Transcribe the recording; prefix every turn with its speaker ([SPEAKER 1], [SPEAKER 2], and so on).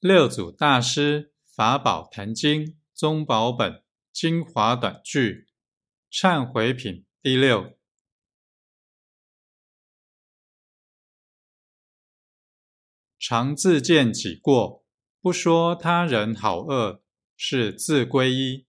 [SPEAKER 1] 六祖大师法宝坛经宗宝本精华短句忏悔品第六。常自见己过，不说他人好恶，是自归依。